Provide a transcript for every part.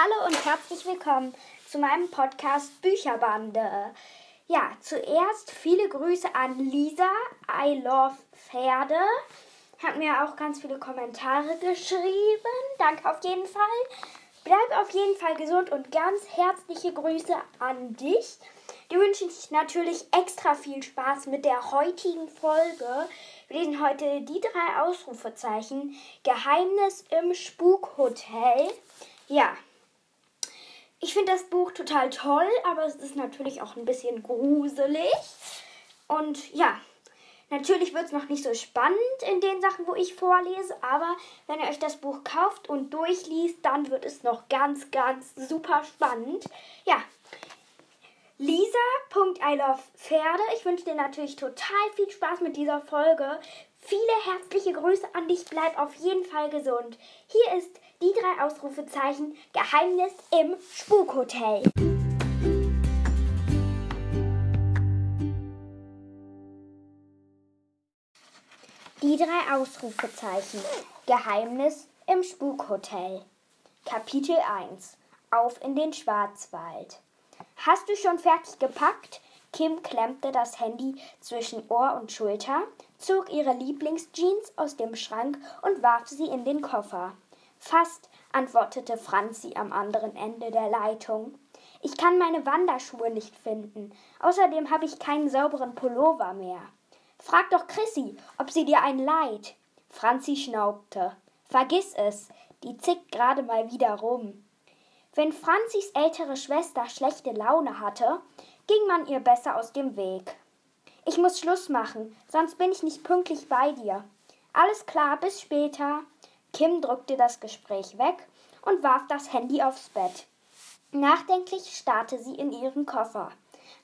Hallo und herzlich willkommen zu meinem Podcast Bücherbande. Ja, zuerst viele Grüße an Lisa, I love Pferde. Hat mir auch ganz viele Kommentare geschrieben. Danke auf jeden Fall. Bleib auf jeden Fall gesund und ganz herzliche Grüße an dich. Dir wünsche ich natürlich extra viel Spaß mit der heutigen Folge. Wir lesen heute die drei Ausrufezeichen. Geheimnis im Spukhotel. Ja, ich finde das Buch total toll, aber es ist natürlich auch ein bisschen gruselig. Und ja, natürlich wird es noch nicht so spannend in den Sachen, wo ich vorlese, aber wenn ihr euch das Buch kauft und durchliest, dann wird es noch ganz, ganz super spannend. Ja, Lisa.ilovepferde. Ich wünsche dir natürlich total viel Spaß mit dieser Folge. Viele herzliche Grüße an dich. Bleib auf jeden Fall gesund. Hier ist die drei Ausrufezeichen Geheimnis im Spukhotel. Die drei Ausrufezeichen Geheimnis im Spukhotel. Kapitel 1 Auf in den Schwarzwald. Hast du schon fertig gepackt? Kim klemmte das Handy zwischen Ohr und Schulter, zog ihre Lieblingsjeans aus dem Schrank und warf sie in den Koffer. Fast, antwortete Franzi am anderen Ende der Leitung. Ich kann meine Wanderschuhe nicht finden. Außerdem habe ich keinen sauberen Pullover mehr. Frag doch Chrissy, ob sie dir einen leiht. Franzi schnaubte. Vergiss es, die zickt gerade mal wieder rum. Wenn Franzis ältere Schwester schlechte Laune hatte, ging man ihr besser aus dem Weg. Ich muss Schluss machen, sonst bin ich nicht pünktlich bei dir. Alles klar, bis später. Kim drückte das Gespräch weg und warf das Handy aufs Bett. Nachdenklich starrte sie in ihren Koffer.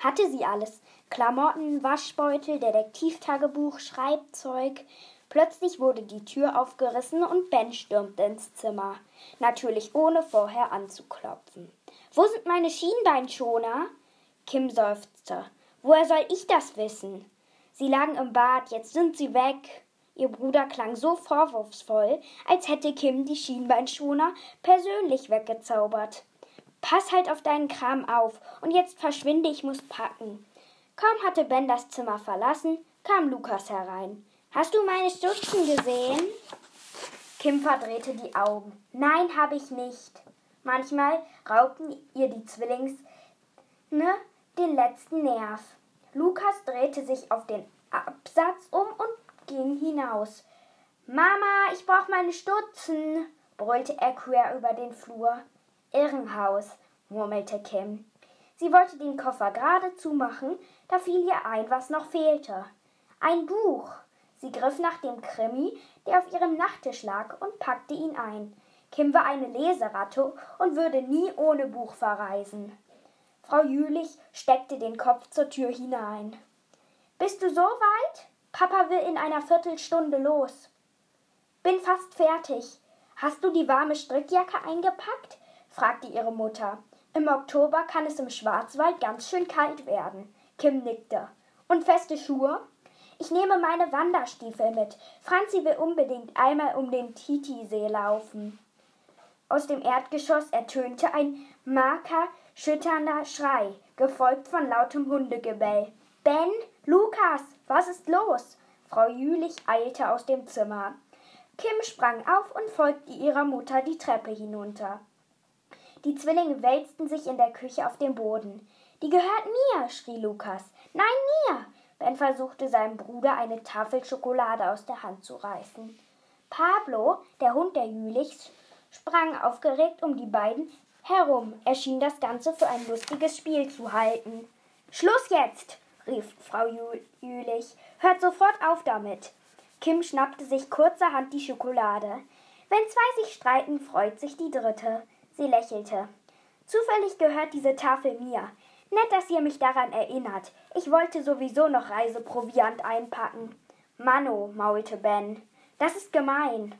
Hatte sie alles? Klamotten, Waschbeutel, Detektivtagebuch, Schreibzeug. Plötzlich wurde die Tür aufgerissen und Ben stürmte ins Zimmer. Natürlich ohne vorher anzuklopfen. Wo sind meine Schienbeinschoner? Kim seufzte. Woher soll ich das wissen? Sie lagen im Bad, jetzt sind sie weg. Ihr Bruder klang so vorwurfsvoll, als hätte Kim die Schienbeinschoner persönlich weggezaubert. Pass halt auf deinen Kram auf und jetzt verschwinde, ich muss packen. Kaum hatte Ben das Zimmer verlassen, kam Lukas herein. Hast du meine Stutzen gesehen? Kim verdrehte die Augen. Nein, habe ich nicht. Manchmal raubten ihr die Zwillings ne, den letzten Nerv. Lukas drehte sich auf den Absatz um und ging hinaus. Mama, ich brauch meine Stutzen, brüllte er quer über den Flur. Irrenhaus, murmelte Kim. Sie wollte den Koffer gerade zumachen, da fiel ihr ein, was noch fehlte. Ein Buch. Sie griff nach dem Krimi, der auf ihrem Nachttisch lag, und packte ihn ein. Kim war eine Leseratte und würde nie ohne Buch verreisen. Frau Jülich steckte den Kopf zur Tür hinein. Bist du so weit? Papa will in einer Viertelstunde los. Bin fast fertig. Hast du die warme Strickjacke eingepackt? fragte ihre Mutter. Im Oktober kann es im Schwarzwald ganz schön kalt werden. Kim nickte. Und feste Schuhe? Ich nehme meine Wanderstiefel mit. Franzi will unbedingt einmal um den Titisee laufen. Aus dem Erdgeschoss ertönte ein marker schütternder Schrei, gefolgt von lautem Hundegebell. Ben, Lukas, was ist los? Frau Jülich eilte aus dem Zimmer. Kim sprang auf und folgte ihrer Mutter die Treppe hinunter. Die Zwillinge wälzten sich in der Küche auf dem Boden. Die gehört mir, schrie Lukas. Nein, mir! Ben versuchte seinem Bruder eine Tafel Schokolade aus der Hand zu reißen. Pablo, der Hund der Jülichs, sprang aufgeregt um die beiden herum. Er schien das Ganze für ein lustiges Spiel zu halten. Schluss jetzt, rief Frau Jülich. Hört sofort auf damit. Kim schnappte sich kurzerhand die Schokolade. Wenn zwei sich streiten, freut sich die dritte. Sie lächelte. Zufällig gehört diese Tafel mir. Nett, dass ihr mich daran erinnert. Ich wollte sowieso noch Reiseproviant einpacken. Mano, maulte Ben. Das ist gemein.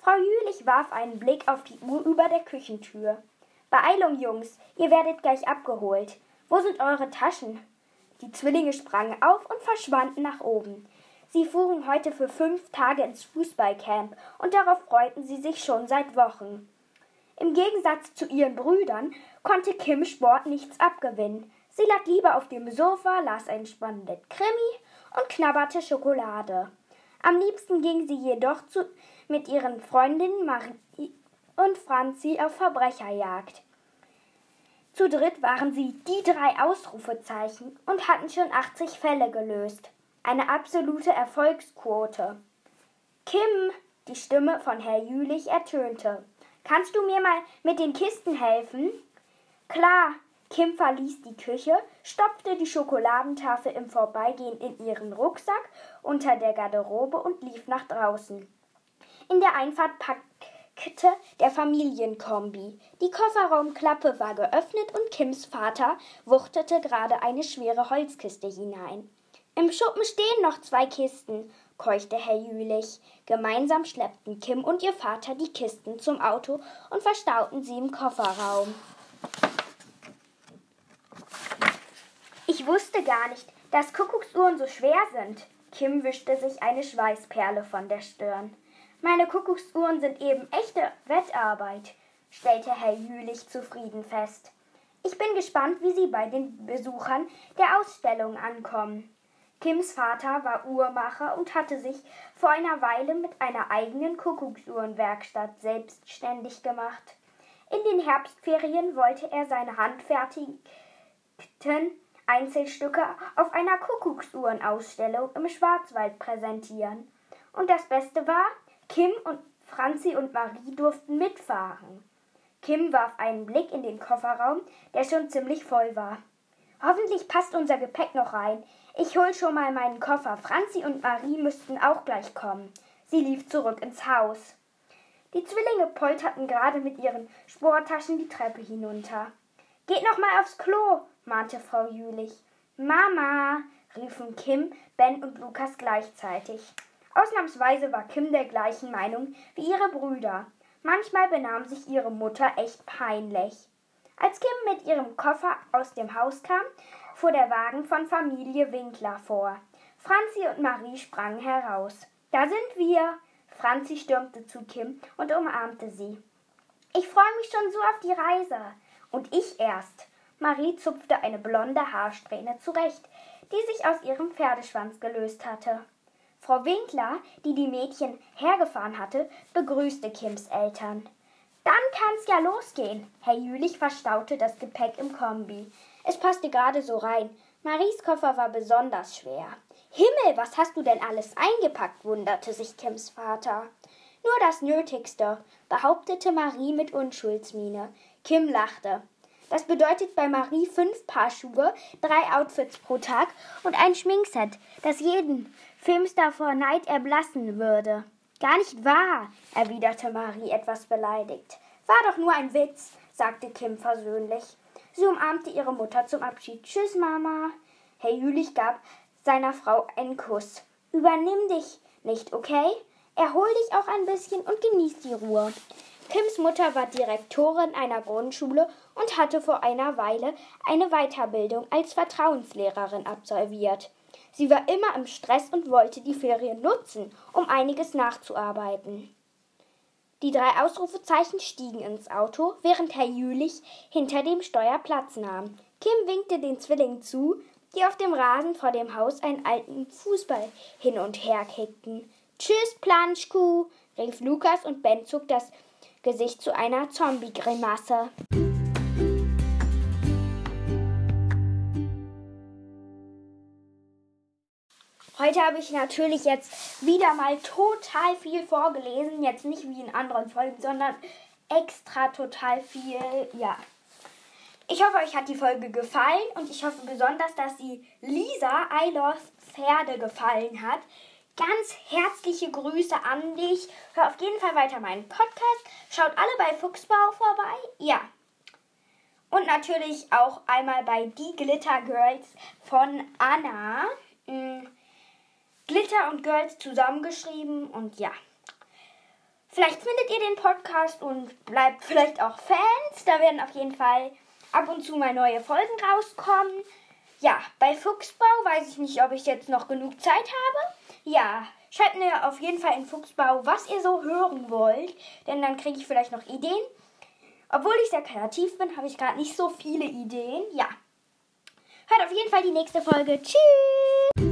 Frau Jülich warf einen Blick auf die Uhr über der Küchentür. Beeilung, Jungs, ihr werdet gleich abgeholt. Wo sind eure Taschen? Die Zwillinge sprangen auf und verschwanden nach oben. Sie fuhren heute für fünf Tage ins Fußballcamp und darauf freuten sie sich schon seit Wochen. Im Gegensatz zu ihren Brüdern konnte Kim Sport nichts abgewinnen. Sie lag lieber auf dem Sofa, las ein spannendes Krimi und knabberte Schokolade. Am liebsten ging sie jedoch zu, mit ihren Freundinnen Marie und Franzi auf Verbrecherjagd. Zu dritt waren sie die drei Ausrufezeichen und hatten schon 80 Fälle gelöst. Eine absolute Erfolgsquote. Kim, die Stimme von Herr Jülich ertönte. Kannst du mir mal mit den Kisten helfen? Klar. Kim verließ die Küche, stopfte die Schokoladentafel im Vorbeigehen in ihren Rucksack unter der Garderobe und lief nach draußen. In der Einfahrt packte der Familienkombi. Die Kofferraumklappe war geöffnet und Kims Vater wuchtete gerade eine schwere Holzkiste hinein. Im Schuppen stehen noch zwei Kisten, keuchte Herr Jülich. Gemeinsam schleppten Kim und ihr Vater die Kisten zum Auto und verstauten sie im Kofferraum. Ich wusste gar nicht, dass Kuckucksuhren so schwer sind. Kim wischte sich eine Schweißperle von der Stirn. Meine Kuckucksuhren sind eben echte Wettarbeit, stellte Herr Jülich zufrieden fest. Ich bin gespannt, wie Sie bei den Besuchern der Ausstellung ankommen. Kims Vater war Uhrmacher und hatte sich vor einer Weile mit einer eigenen Kuckucksuhrenwerkstatt selbstständig gemacht. In den Herbstferien wollte er seine handfertigten Einzelstücke auf einer Kuckucksuhrenausstellung im Schwarzwald präsentieren. Und das Beste war, Kim und Franzi und Marie durften mitfahren. Kim warf einen Blick in den Kofferraum, der schon ziemlich voll war. Hoffentlich passt unser Gepäck noch rein. Ich hol schon mal meinen Koffer. Franzi und Marie müssten auch gleich kommen. Sie lief zurück ins Haus. Die Zwillinge polterten gerade mit ihren Sporttaschen die Treppe hinunter. Geht noch mal aufs Klo, mahnte Frau Jülich. Mama, riefen Kim, Ben und Lukas gleichzeitig. Ausnahmsweise war Kim der gleichen Meinung wie ihre Brüder. Manchmal benahm sich ihre Mutter echt peinlich. Als Kim mit ihrem Koffer aus dem Haus kam, fuhr der Wagen von Familie Winkler vor. Franzi und Marie sprangen heraus. Da sind wir. Franzi stürmte zu Kim und umarmte sie. Ich freue mich schon so auf die Reise. Und ich erst. Marie zupfte eine blonde Haarsträhne zurecht, die sich aus ihrem Pferdeschwanz gelöst hatte. Frau Winkler, die die Mädchen hergefahren hatte, begrüßte Kims Eltern. Dann kann's ja losgehen. Herr Jülich verstaute das Gepäck im Kombi. Es passte gerade so rein. Maries Koffer war besonders schwer. Himmel, was hast du denn alles eingepackt? wunderte sich Kims Vater. Nur das Nötigste, behauptete Marie mit Unschuldsmiene. Kim lachte. Das bedeutet bei Marie fünf Paar Schuhe, drei Outfits pro Tag und ein Schminkset, das jeden Filmstar vor Neid erblassen würde. Gar nicht wahr, erwiderte Marie etwas beleidigt. War doch nur ein Witz, sagte Kim versöhnlich. Sie umarmte ihre Mutter zum Abschied. Tschüss, Mama. Herr Jülich gab seiner Frau einen Kuss. Übernimm dich nicht, okay? Erhol dich auch ein bisschen und genieß die Ruhe. Kims Mutter war Direktorin einer Grundschule und hatte vor einer Weile eine Weiterbildung als Vertrauenslehrerin absolviert. Sie war immer im Stress und wollte die Ferien nutzen, um einiges nachzuarbeiten. Die drei Ausrufezeichen stiegen ins Auto, während Herr Jülich hinter dem Steuer Platz nahm. Kim winkte den Zwillingen zu, die auf dem Rasen vor dem Haus einen alten Fußball hin und her kickten. Tschüss, Planschkuh, rief Lukas und Ben zog das Gesicht zu einer Zombie-Grimasse. Heute habe ich natürlich jetzt wieder mal total viel vorgelesen. Jetzt nicht wie in anderen Folgen, sondern extra total viel. Ja. Ich hoffe, euch hat die Folge gefallen und ich hoffe besonders, dass die Lisa I Pferde gefallen hat. Ganz herzliche Grüße an dich. Hör auf jeden Fall weiter meinen Podcast. Schaut alle bei Fuchsbau vorbei. Ja. Und natürlich auch einmal bei Die Glitter Girls von Anna. Hm Glitter und Girls zusammengeschrieben und ja. Vielleicht findet ihr den Podcast und bleibt vielleicht auch Fans. Da werden auf jeden Fall ab und zu mal neue Folgen rauskommen. Ja, bei Fuchsbau weiß ich nicht, ob ich jetzt noch genug Zeit habe. Ja, schreibt mir auf jeden Fall in Fuchsbau, was ihr so hören wollt, denn dann kriege ich vielleicht noch Ideen. Obwohl ich sehr kreativ bin, habe ich gerade nicht so viele Ideen. Ja. Hört auf jeden Fall die nächste Folge. Tschüss!